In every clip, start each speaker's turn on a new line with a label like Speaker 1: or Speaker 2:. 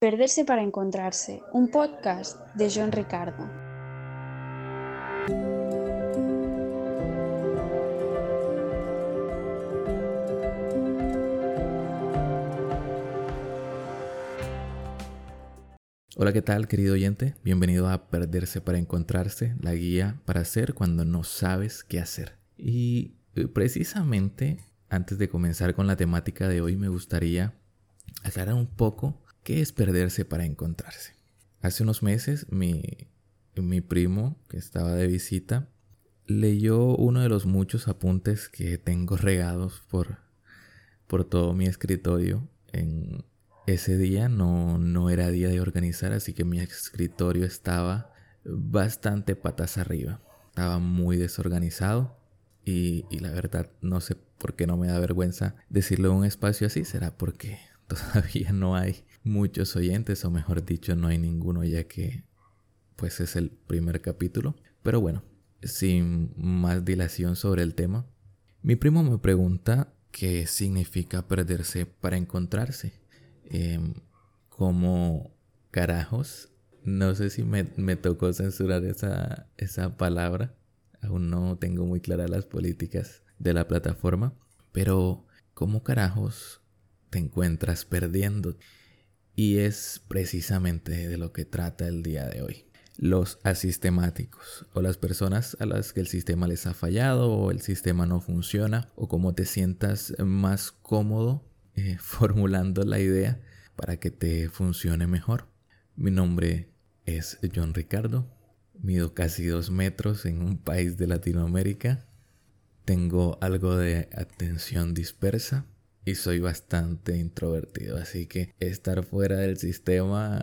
Speaker 1: Perderse para encontrarse, un podcast de John Ricardo.
Speaker 2: Hola, ¿qué tal querido oyente? Bienvenido a Perderse para Encontrarse, la guía para hacer cuando no sabes qué hacer. Y eh, precisamente antes de comenzar con la temática de hoy me gustaría aclarar un poco ¿Qué es perderse para encontrarse? Hace unos meses mi, mi primo, que estaba de visita, leyó uno de los muchos apuntes que tengo regados por, por todo mi escritorio. En ese día no, no era día de organizar, así que mi escritorio estaba bastante patas arriba. Estaba muy desorganizado y, y la verdad no sé por qué no me da vergüenza decirlo en un espacio así. Será porque todavía no hay muchos oyentes, o mejor dicho, no hay ninguno ya que pues es el primer capítulo. Pero bueno, sin más dilación sobre el tema, mi primo me pregunta qué significa perderse para encontrarse. Em, como carajos, no sé si me, me tocó censurar esa, esa palabra. Aún no tengo muy claras las políticas de la plataforma. Pero, ¿cómo carajos te encuentras perdiendo? Y es precisamente de lo que trata el día de hoy. Los asistemáticos o las personas a las que el sistema les ha fallado o el sistema no funciona o cómo te sientas más cómodo eh, formulando la idea para que te funcione mejor. Mi nombre es John Ricardo. Mido casi dos metros en un país de Latinoamérica. Tengo algo de atención dispersa y soy bastante introvertido, así que estar fuera del sistema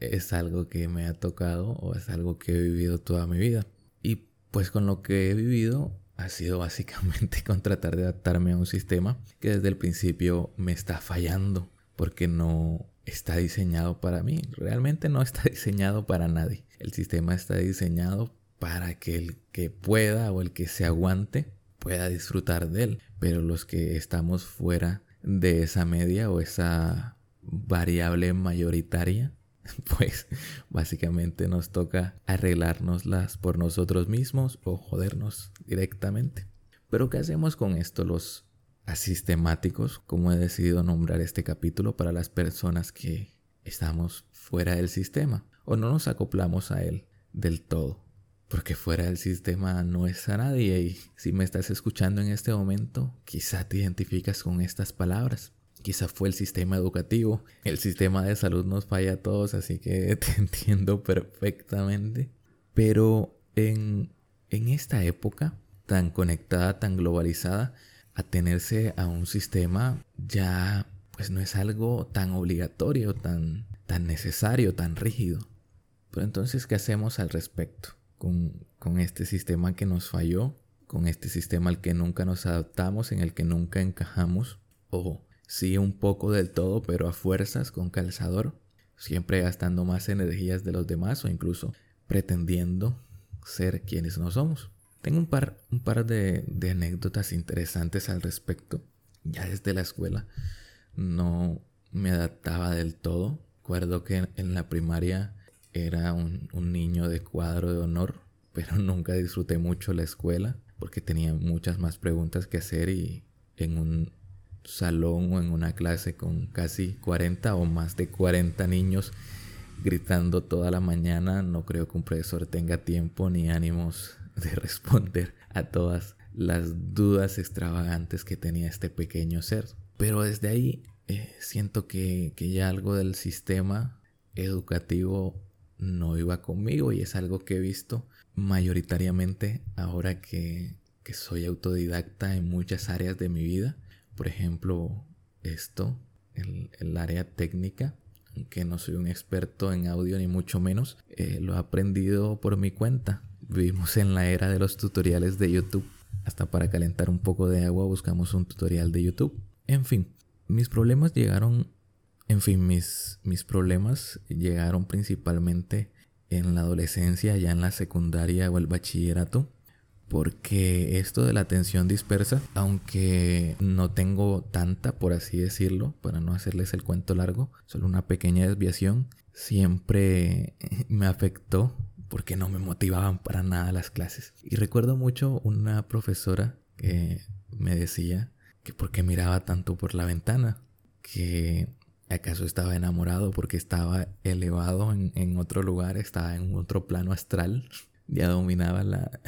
Speaker 2: es algo que me ha tocado o es algo que he vivido toda mi vida. Y pues con lo que he vivido ha sido básicamente con tratar de adaptarme a un sistema que desde el principio me está fallando porque no está diseñado para mí. Realmente no está diseñado para nadie. El sistema está diseñado para que el que pueda o el que se aguante pueda disfrutar de él. Pero los que estamos fuera de esa media o esa variable mayoritaria, pues básicamente nos toca arreglárnoslas por nosotros mismos o jodernos directamente. Pero ¿qué hacemos con esto los asistemáticos? Como he decidido nombrar este capítulo para las personas que estamos fuera del sistema o no nos acoplamos a él del todo porque fuera del sistema no es a nadie y si me estás escuchando en este momento, quizá te identificas con estas palabras. Quizá fue el sistema educativo, el sistema de salud nos falla a todos, así que te entiendo perfectamente. Pero en, en esta época tan conectada, tan globalizada, atenerse a un sistema ya pues no es algo tan obligatorio, tan, tan necesario, tan rígido. Pero entonces, ¿qué hacemos al respecto? Con, este sistema que nos falló, con este sistema al que nunca nos adaptamos, en el que nunca encajamos, o sí un poco del todo, pero a fuerzas con calzador, siempre gastando más energías de los demás o incluso pretendiendo ser quienes no somos. Tengo un par, un par de, anécdotas interesantes al respecto. Ya desde la escuela no me adaptaba del todo. Recuerdo que en la primaria era un, niño de cuadro de honor, pero nunca disfruté mucho la escuela porque tenía muchas más preguntas que hacer y en un salón o en una clase con casi 40 o más de 40 niños gritando toda la mañana, no creo que un profesor tenga tiempo ni ánimos de responder a todas las dudas extravagantes que tenía este pequeño ser. Pero desde ahí eh, siento que, que ya algo del sistema educativo no iba conmigo y es algo que he visto mayoritariamente ahora que, soy autodidacta en muchas áreas de mi vida. Por ejemplo, esto, el, área técnica, que no soy un experto en audio ni mucho menos, eh, lo he aprendido por mi cuenta. Vivimos en la era de los tutoriales de YouTube. Hasta para calentar un poco de agua buscamos un tutorial de YouTube. En fin, mis problemas llegaron en fin, mis, mis problemas llegaron principalmente en la adolescencia, ya en la secundaria o el bachillerato, porque esto de la atención dispersa, aunque no tengo tanta, por así decirlo, para no hacerles el cuento largo, solo una pequeña desviación, siempre me afectó porque no me motivaban para nada las clases. Y recuerdo mucho una profesora que me decía que porque miraba tanto por la ventana, que acaso estaba enamorado porque estaba elevado en, otro lugar, estaba en otro plano astral, ya dominaba la,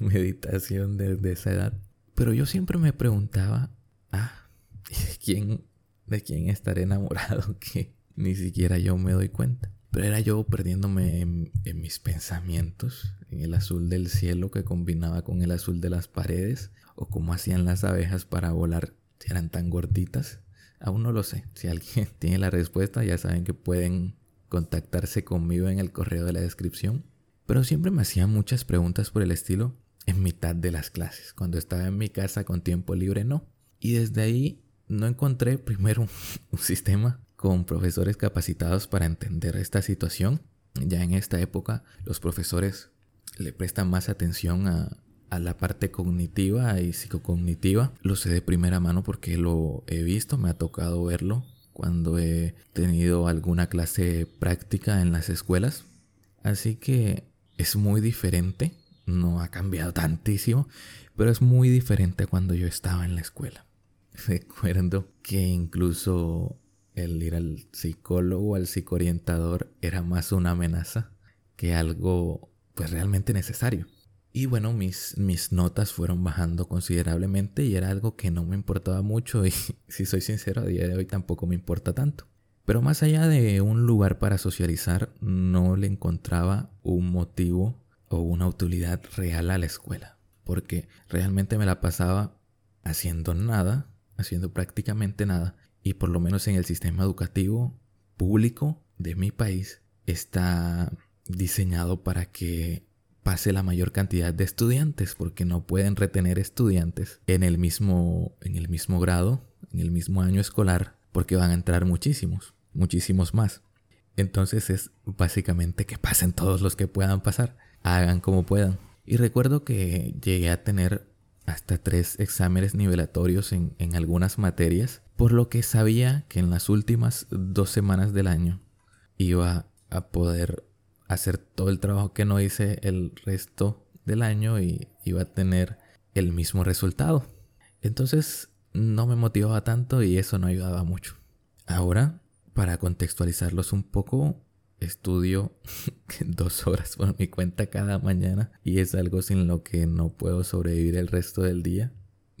Speaker 2: meditación desde esa edad. Pero yo siempre me preguntaba, ah, ¿de quién, de quién estaré enamorado? Que ni siquiera yo me doy cuenta. Pero era yo perdiéndome en, mis pensamientos, en el azul del cielo que combinaba con el azul de las paredes, o cómo hacían las abejas para volar si eran tan gorditas. Aún no lo sé. Si alguien tiene la respuesta, ya saben que pueden contactarse conmigo en el correo de la descripción. Pero siempre me hacían muchas preguntas por el estilo en mitad de las clases. Cuando estaba en mi casa con tiempo libre, no. Y desde ahí no encontré primero un sistema con profesores capacitados para entender esta situación. Ya en esta época los profesores le prestan más atención a, la parte cognitiva y psicocognitiva. Lo sé de primera mano porque lo he visto, me ha tocado verlo cuando he tenido alguna clase práctica en las escuelas. Así que es muy diferente, no ha cambiado tantísimo, pero es muy diferente cuando yo estaba en la escuela. Recuerdo que incluso el ir al psicólogo, al psicoorientador, era más una amenaza que algo pues realmente necesario. Y bueno, mis, mis notas fueron bajando considerablemente y era algo que no me importaba mucho y si soy sincero, a día de hoy tampoco me importa tanto. Pero más allá de un lugar para socializar, no le encontraba un motivo o una utilidad real a la escuela. Porque realmente me la pasaba haciendo nada, haciendo prácticamente nada, y por lo menos en el sistema educativo público de mi país está diseñado para que pase la mayor cantidad de estudiantes porque no pueden retener estudiantes en el mismo en el mismo grado, en el mismo año escolar porque van a entrar muchísimos, muchísimos más. Entonces es básicamente que pasen todos los que puedan pasar, hagan como puedan. Y recuerdo que llegué a tener hasta tres exámenes nivelatorios en, en algunas materias por lo que sabía que en las últimas dos semanas del año iba a poder hacer todo el trabajo que no hice el resto del año y iba a tener el mismo resultado. Entonces no me motivaba tanto y eso no ayudaba mucho. Ahora, para contextualizarlos un poco, estudio dos horas por mi cuenta cada mañana y es algo sin lo que no puedo sobrevivir el resto del día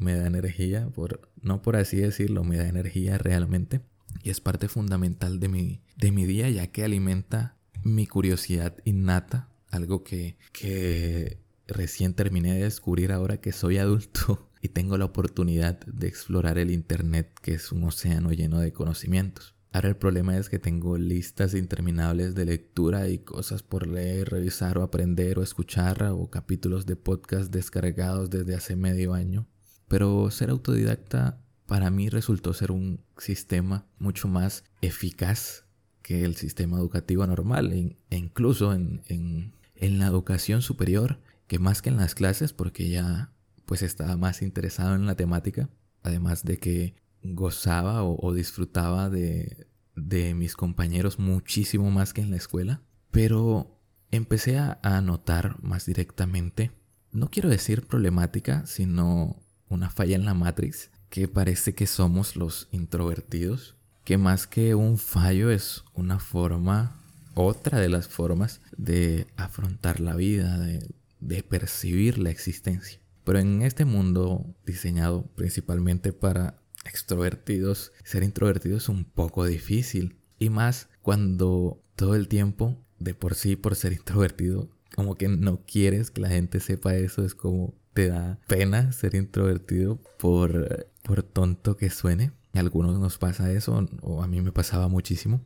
Speaker 2: me da energía, por, no por así decirlo, me da energía realmente. Y es parte fundamental de mi, de mi día, ya que alimenta mi curiosidad innata, algo que, que recién terminé de descubrir ahora que soy adulto y tengo la oportunidad de explorar el Internet, que es un océano lleno de conocimientos. Ahora el problema es que tengo listas interminables de lectura y cosas por leer, revisar o aprender o escuchar o capítulos de podcast descargados desde hace medio año pero ser autodidacta para mí resultó ser un sistema mucho más eficaz que el sistema educativo normal e incluso en, en, la educación superior que más que en las clases porque ya pues estaba más interesado en la temática además de que gozaba o, disfrutaba de, de, mis compañeros muchísimo más que en la escuela. Pero empecé a, notar más directamente no quiero decir problemática sino una falla en la Matrix que parece que somos los introvertidos, que más que un fallo es una forma, otra de las formas de afrontar la vida, de, de percibir la existencia. Pero en este mundo diseñado principalmente para extrovertidos, ser introvertido es un poco difícil. Y más cuando todo el tiempo, de por sí, por ser introvertido, como que no quieres que la gente sepa eso, es como te da pena ser introvertido por, por tonto que suene. A algunos nos pasa eso, o a mí me pasaba muchísimo.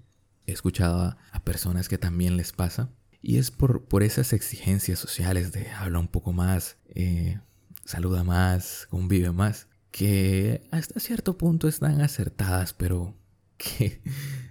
Speaker 2: He escuchado a, personas que también les pasa. Y es por, por esas exigencias sociales de habla un poco más, eh, saluda más, convive más, que hasta cierto punto están acertadas, pero que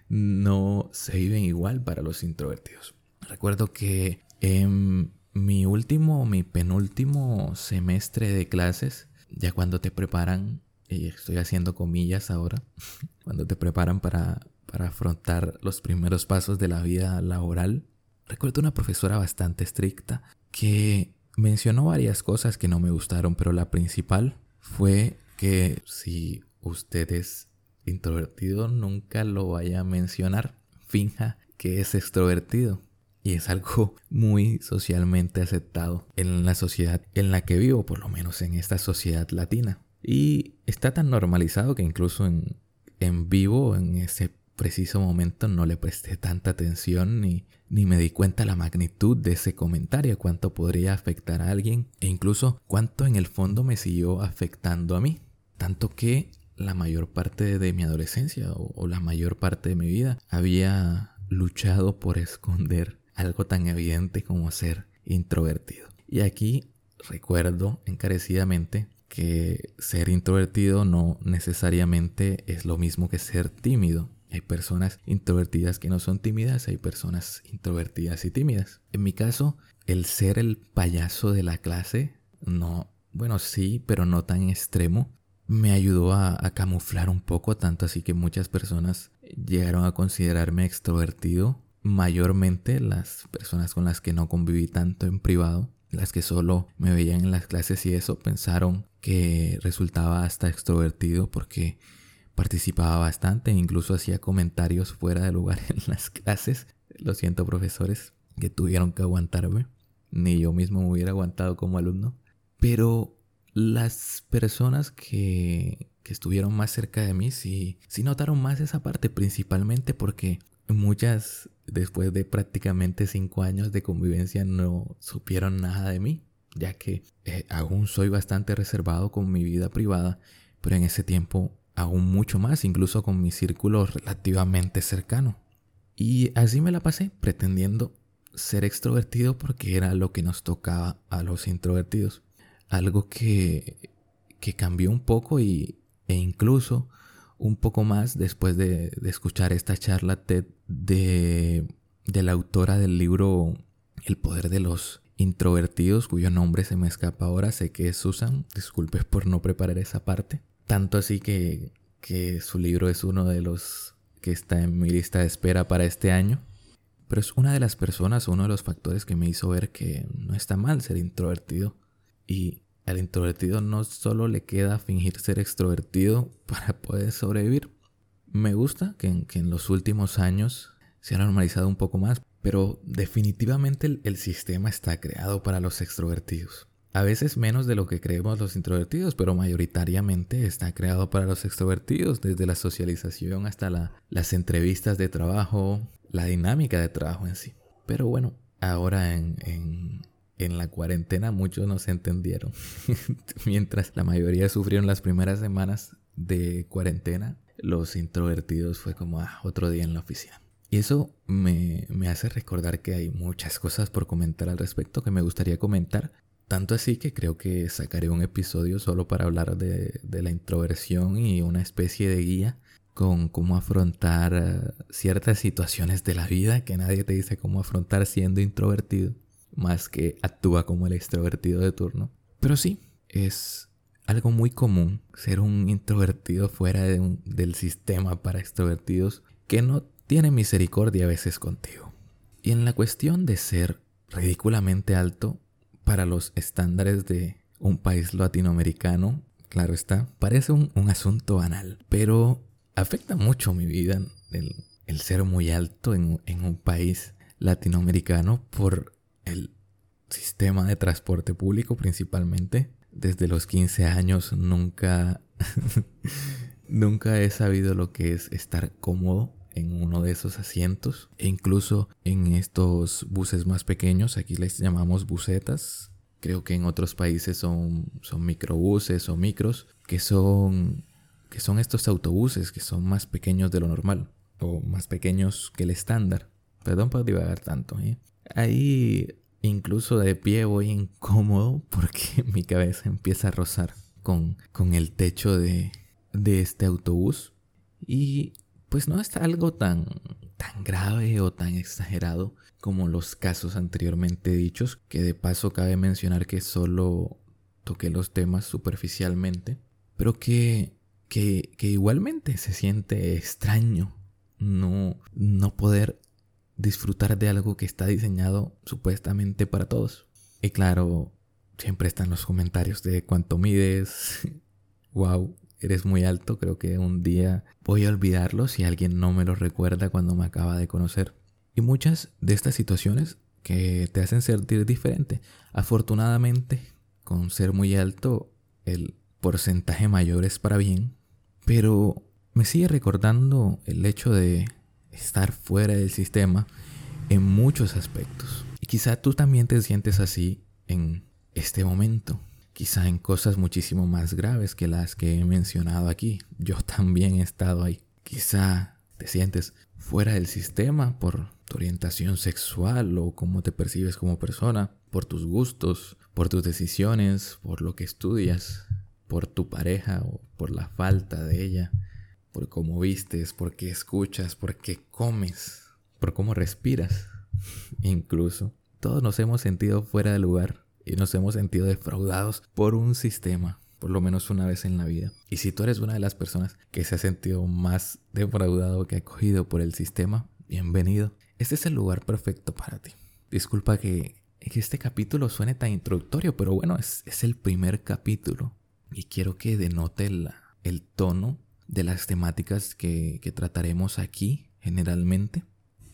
Speaker 2: no se viven igual para los introvertidos. Recuerdo que en mi último, mi penúltimo semestre de clases, ya cuando te preparan, y estoy haciendo comillas ahora, cuando te preparan para, para afrontar los primeros pasos de la vida laboral, recuerdo una profesora bastante estricta que mencionó varias cosas que no me gustaron, pero la principal fue que si usted es introvertido, nunca lo vaya a mencionar. Finja que es extrovertido. Y es algo muy socialmente aceptado en la sociedad en la que vivo, por lo menos en esta sociedad latina. Y está tan normalizado que incluso en, en vivo, en ese preciso momento, no le presté tanta atención ni, ni me di cuenta la magnitud de ese comentario, cuánto podría afectar a alguien e incluso cuánto en el fondo me siguió afectando a mí. Tanto que la mayor parte de mi adolescencia o, la mayor parte de mi vida había luchado por esconder algo tan evidente como ser introvertido. Y aquí recuerdo encarecidamente que ser introvertido no necesariamente es lo mismo que ser tímido. Hay personas introvertidas que no son tímidas, hay personas introvertidas y tímidas. En mi caso, el ser el payaso de la clase, no, bueno, sí, pero no tan extremo, me ayudó a, camuflar un poco, tanto así que muchas personas llegaron a considerarme extrovertido, mayormente las personas con las que no conviví tanto en privado, las que solo me veían en las clases y eso, pensaron que resultaba hasta extrovertido porque participaba bastante, incluso hacía comentarios fuera de lugar en las clases. Lo siento profesores que tuvieron que aguantarme, ni yo mismo me hubiera aguantado como alumno, pero las personas que, estuvieron más cerca de mí sí, sí notaron más esa parte, principalmente porque muchas, después de prácticamente cinco años de convivencia, no supieron nada de mí, ya que eh, aún soy bastante reservado con mi vida privada, pero en ese tiempo aún mucho más, incluso con mi círculo relativamente cercano. Y así me la pasé, pretendiendo ser extrovertido porque era lo que nos tocaba a los introvertidos algo que, que cambió un poco y, e incluso un poco más después de, escuchar esta charla TED de, de la autora del libro El poder de los introvertidos, cuyo nombre se me escapa ahora, sé que es Susan, disculpe por no preparar esa parte. Tanto así que, que su libro es uno de los que está en mi lista de espera para este año. Pero es una de las personas, uno de los factores que me hizo ver que no está mal ser introvertido. Y al introvertido no solo le queda fingir ser extrovertido para poder sobrevivir. Me gusta que en, los últimos años se ha normalizado un poco más, pero definitivamente el, sistema está creado para los extrovertidos. A veces menos de lo que creemos los introvertidos, pero mayoritariamente está creado para los extrovertidos, desde la socialización hasta la, las entrevistas de trabajo, la dinámica de trabajo en sí. Pero bueno, ahora en, en la cuarentena muchos no se entendieron. Mientras la mayoría sufrieron las primeras semanas de cuarentena, los introvertidos fue como ah, otro día en la oficina. Y eso me, hace recordar que hay muchas cosas por comentar al respecto que me gustaría comentar. Tanto así que creo que sacaré un episodio solo para hablar de, de la introversión y una especie de guía con cómo afrontar ciertas situaciones de la vida que nadie te dice cómo afrontar siendo introvertido más que actúa como el extrovertido de turno. Pero sí, es algo muy común ser un introvertido fuera del sistema para extrovertidos que no tiene misericordia a veces contigo. Y en la cuestión de ser ridículamente alto para los estándares de un país latinoamericano, claro está, parece un, asunto banal, pero afecta mucho mi vida el, ser muy alto en, en un país latinoamericano por el sistema de transporte público principalmente. Desde los 15 años nunca, nunca he sabido lo que es estar cómodo en uno de esos asientos. E incluso en estos buses más pequeños, aquí les llamamos busetas. Creo que en otros países son, son microbuses o micros, que son, que son estos autobuses que son más pequeños de lo normal o más pequeños que el estándar. Perdón por divagar tanto. ¿eh? Ahí incluso de pie voy incómodo porque mi cabeza empieza a rozar con, con el techo de, de este autobús. Y pues no es algo tan, tan grave o tan exagerado como los casos anteriormente dichos, que de paso cabe mencionar que solo toqué los temas superficialmente, pero que, que, que igualmente se siente extraño no, no poder disfrutar de algo que está diseñado supuestamente para todos. Y claro, siempre están los comentarios de cuánto mides. wow, eres muy alto. Creo que un día voy a olvidarlo si alguien no me lo recuerda cuando me acaba de conocer. Y muchas de estas situaciones que te hacen sentir diferente. Afortunadamente, con ser muy alto, el porcentaje mayor es para bien. Pero me sigue recordando el hecho de estar fuera del sistema en muchos aspectos. Y quizá tú también te sientes así en este momento. Quizá en cosas muchísimo más graves que las que he mencionado aquí. Yo también he estado ahí. Quizá te sientes fuera del sistema por tu orientación sexual o cómo te percibes como persona, por tus gustos, por tus decisiones, por lo que estudias, por tu pareja o por la falta de ella por cómo vistes, por qué escuchas, por qué comes, por cómo respiras. Incluso todos nos hemos sentido fuera de lugar y nos hemos sentido defraudados por un sistema, por lo menos una vez en la vida. Y si tú eres una de las personas que se ha sentido más defraudado que acogido por el sistema, bienvenido. Este es el lugar perfecto para ti. Disculpa que, este capítulo suene tan introductorio, pero bueno, es, el primer capítulo y quiero que denote el tono de las temáticas que, trataremos aquí generalmente.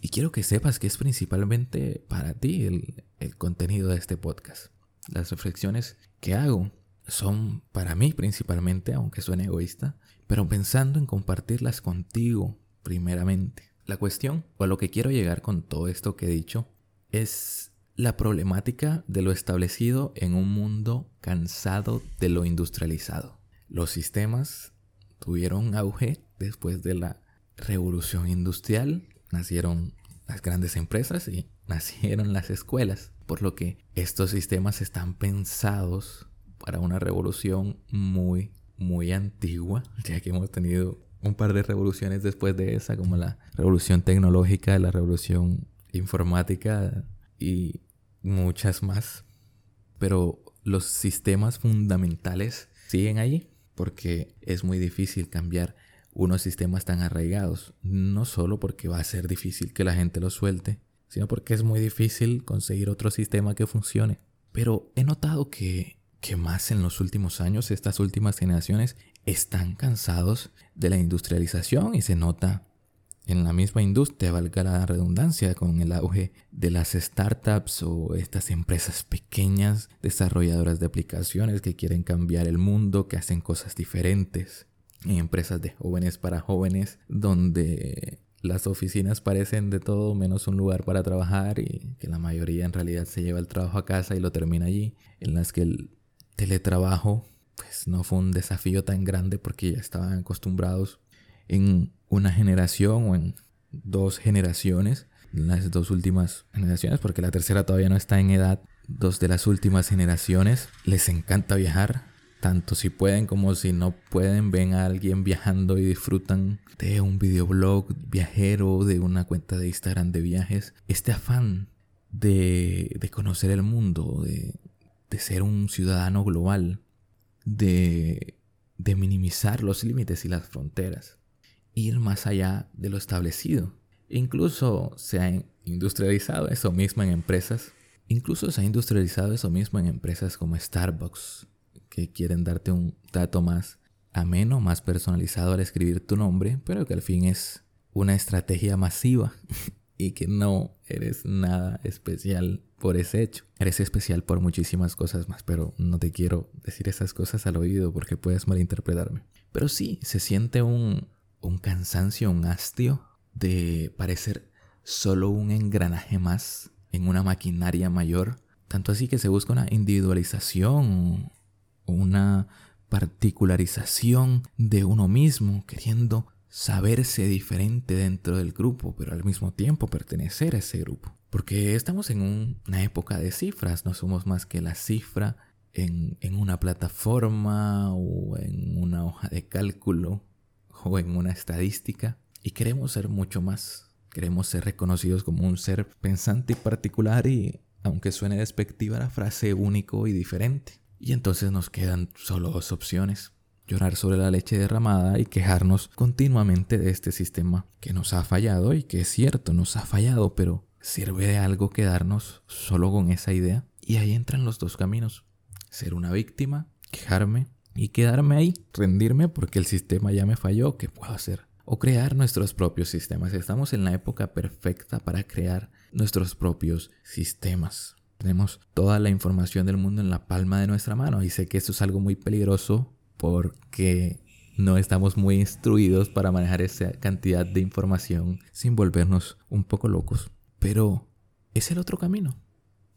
Speaker 2: Y quiero que sepas que es principalmente para ti el, el contenido de este podcast. Las reflexiones que hago son para mí principalmente, aunque suene egoísta, pero pensando en compartirlas contigo primeramente. La cuestión, o a lo que quiero llegar con todo esto que he dicho, es la problemática de lo establecido en un mundo cansado de lo industrializado. Los sistemas tuvieron auge después de la revolución industrial. Nacieron las grandes empresas y nacieron las escuelas. Por lo que estos sistemas están pensados para una revolución muy, muy antigua, ya que hemos tenido un par de revoluciones después de esa, como la revolución tecnológica, la revolución informática y muchas más. Pero los sistemas fundamentales siguen allí porque es muy difícil cambiar unos sistemas tan arraigados, no solo porque va a ser difícil que la gente los suelte, sino porque es muy difícil conseguir otro sistema que funcione. Pero he notado que, que más en los últimos años, estas últimas generaciones están cansados de la industrialización y se nota en la misma industria, valga la redundancia, con el auge de las startups o estas empresas pequeñas desarrolladoras de aplicaciones que quieren cambiar el mundo, que hacen cosas diferentes. Empresas de jóvenes para jóvenes, donde las oficinas parecen de todo menos un lugar para trabajar y que la mayoría en realidad se lleva el trabajo a casa y lo termina allí, en las que el teletrabajo pues no fue un desafío tan grande porque ya estaban acostumbrados en una generación o en dos generaciones, las dos últimas generaciones, porque la tercera todavía no está en edad, dos de las últimas generaciones les encanta viajar, tanto si pueden como si no pueden, ven a alguien viajando y disfrutan de un videoblog viajero, de una cuenta de Instagram de viajes. Este afán de, de conocer el mundo, de, de, ser un ciudadano global, de, de minimizar los límites y las fronteras ir más allá de lo establecido. Incluso se ha industrializado eso mismo en empresas. Incluso se ha industrializado eso mismo en empresas como Starbucks, que quieren darte un dato más ameno, más personalizado al escribir tu nombre, pero que al fin es una estrategia masiva y que no eres nada especial por ese hecho. Eres especial por muchísimas cosas más, pero no te quiero decir esas cosas al oído porque puedes malinterpretarme. Pero sí, se siente un, un cansancio, un hastio de parecer solo un engranaje más en una maquinaria mayor. Tanto así que se busca una individualización, una particularización de uno mismo, queriendo saberse diferente dentro del grupo, pero al mismo tiempo pertenecer a ese grupo. Porque estamos en una época de cifras, no somos más que la cifra en, en una plataforma o en una hoja de cálculo o en una estadística. y queremos ser mucho más. Queremos ser reconocidos como un ser pensante y particular y, aunque suene despectiva la frase, único y diferente. Y entonces nos quedan solo dos opciones. Llorar sobre la leche derramada y quejarnos continuamente de este sistema que nos ha fallado y que es cierto, nos ha fallado, pero ¿sirve de algo quedarnos solo con esa idea? Y ahí entran los dos caminos. Ser una víctima, quejarme y quedarme ahí, rendirme porque el sistema ya me falló, ¿qué puedo hacer? O crear nuestros propios sistemas. Estamos en la época perfecta para crear nuestros propios sistemas. Tenemos toda la información del mundo en la palma de nuestra mano y sé que esto es algo muy peligroso porque no estamos muy instruidos para manejar esa cantidad de información sin volvernos un poco locos. Pero es el otro camino.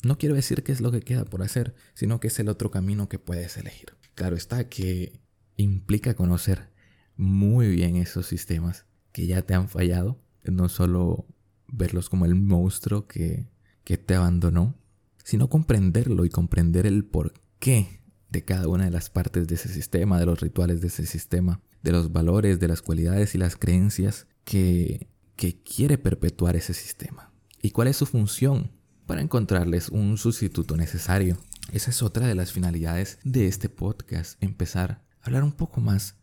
Speaker 2: No quiero decir que es lo que queda por hacer, sino que es el otro camino que puedes elegir. Claro está que implica conocer muy bien esos sistemas que ya te han fallado, no solo verlos como el monstruo que, que te abandonó, sino comprenderlo y comprender el porqué de cada una de las partes de ese sistema, de los rituales de ese sistema, de los valores, de las cualidades y las creencias que, que quiere perpetuar ese sistema. ¿Y cuál es su función? Para encontrarles un sustituto necesario. Esa es otra de las finalidades de este podcast, empezar a hablar un poco más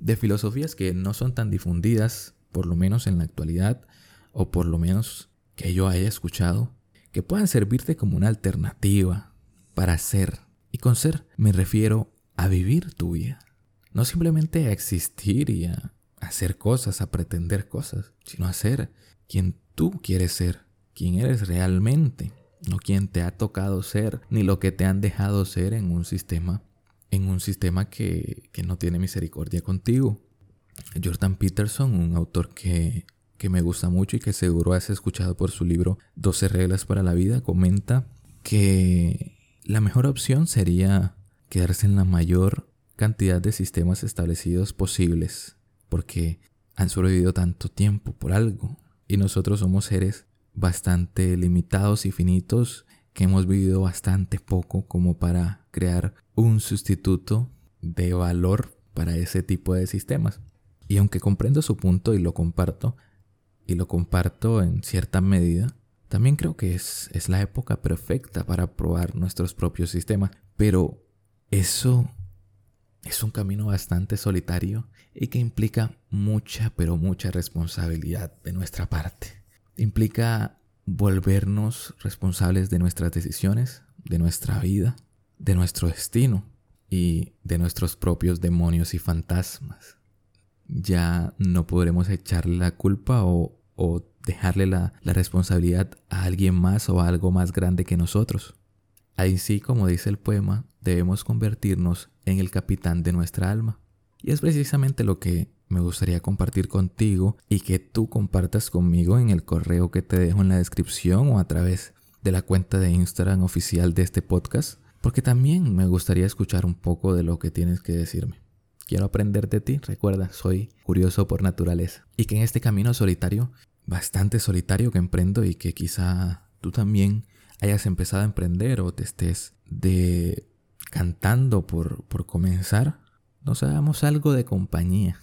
Speaker 2: de filosofías que no son tan difundidas, por lo menos en la actualidad, o por lo menos que yo haya escuchado, que puedan servirte como una alternativa para ser. Y con ser me refiero a vivir tu vida. No simplemente a existir y a hacer cosas, a pretender cosas, sino a ser quien tú quieres ser, quien eres realmente no quien te ha tocado ser, ni lo que te han dejado ser en un sistema, en un sistema que, no tiene misericordia contigo. Jordan Peterson, un autor que, que me gusta mucho y que seguro has escuchado por su libro 12 reglas para la vida, comenta que la mejor opción sería quedarse en la mayor cantidad de sistemas establecidos posibles, porque han sobrevivido tanto tiempo por algo, y nosotros somos seres bastante limitados y finitos que hemos vivido bastante poco como para crear un sustituto de valor para ese tipo de sistemas. Y aunque comprendo su punto y lo comparto, y lo comparto en cierta medida, también creo que es, es la época perfecta para probar nuestros propios sistemas. Pero eso es un camino bastante solitario y que implica mucha, pero mucha responsabilidad de nuestra parte implica volvernos responsables de nuestras decisiones, de nuestra vida, de nuestro destino y de nuestros propios demonios y fantasmas. Ya no podremos echarle la culpa o, dejarle la, la responsabilidad a alguien más o a algo más grande que nosotros. Ahí sí, como dice el poema, debemos convertirnos en el capitán de nuestra alma. Y es precisamente lo que me gustaría compartir contigo y que tú compartas conmigo en el correo que te dejo en la descripción o a través de la cuenta de Instagram oficial de este podcast, porque también me gustaría escuchar un poco de lo que tienes que decirme. Quiero aprender de ti, recuerda, soy curioso por naturaleza. Y que en este camino solitario, bastante solitario que emprendo y que quizá tú también hayas empezado a emprender o te estés de cantando por, por comenzar, nos hagamos algo de compañía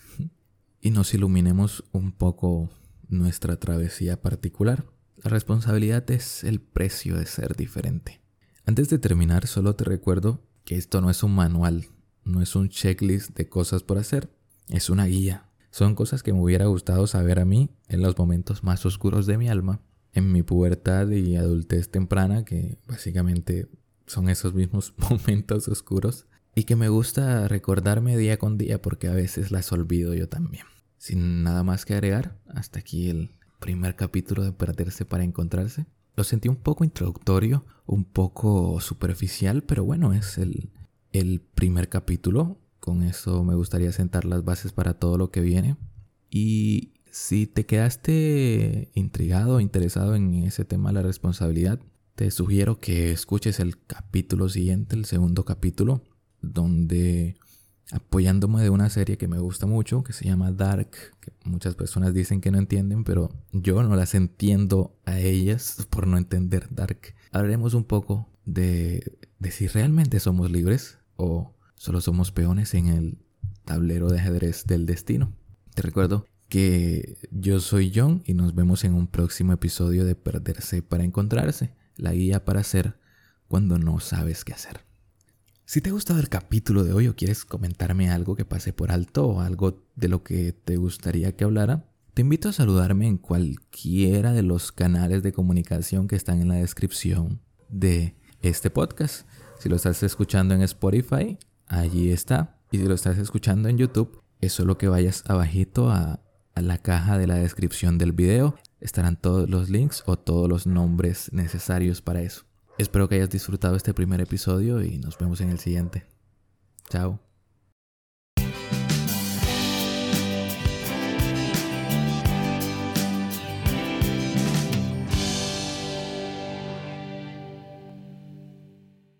Speaker 2: y nos iluminemos un poco nuestra travesía particular. La responsabilidad es el precio de ser diferente. Antes de terminar, solo te recuerdo que esto no es un manual, no es un checklist de cosas por hacer, es una guía. Son cosas que me hubiera gustado saber a mí en los momentos más oscuros de mi alma, en mi pubertad y adultez temprana, que básicamente son esos mismos momentos oscuros y que me gusta recordarme día con día porque a veces las olvido yo también. Sin nada más que agregar, hasta aquí el primer capítulo de Perderse para Encontrarse. Lo sentí un poco introductorio, un poco superficial, pero bueno, es el, el primer capítulo. Con eso me gustaría sentar las bases para todo lo que viene. Y si te quedaste intrigado interesado en ese tema de la responsabilidad, te sugiero que escuches el capítulo siguiente, el segundo capítulo, donde apoyándome de una serie que me gusta mucho, que se llama Dark, que muchas personas dicen que no entienden, pero yo no las entiendo a ellas por no entender Dark. Hablaremos un poco de, de si realmente somos libres o solo somos peones en el tablero de ajedrez del destino. Te recuerdo que yo soy John y nos vemos en un próximo episodio de Perderse para Encontrarse, la guía para hacer cuando no sabes qué hacer. Si te ha gustado el capítulo de hoy o quieres comentarme algo que pase por alto o algo de lo que te gustaría que hablara, te invito a saludarme en cualquiera de los canales de comunicación que están en la descripción de este podcast. Si lo estás escuchando en Spotify, allí está. Y si lo estás escuchando en YouTube, es solo que vayas abajito a, a la caja de la descripción del video. Estarán todos los links o todos los nombres necesarios para eso. Espero que hayas disfrutado este primer episodio y nos vemos en el siguiente. Chao.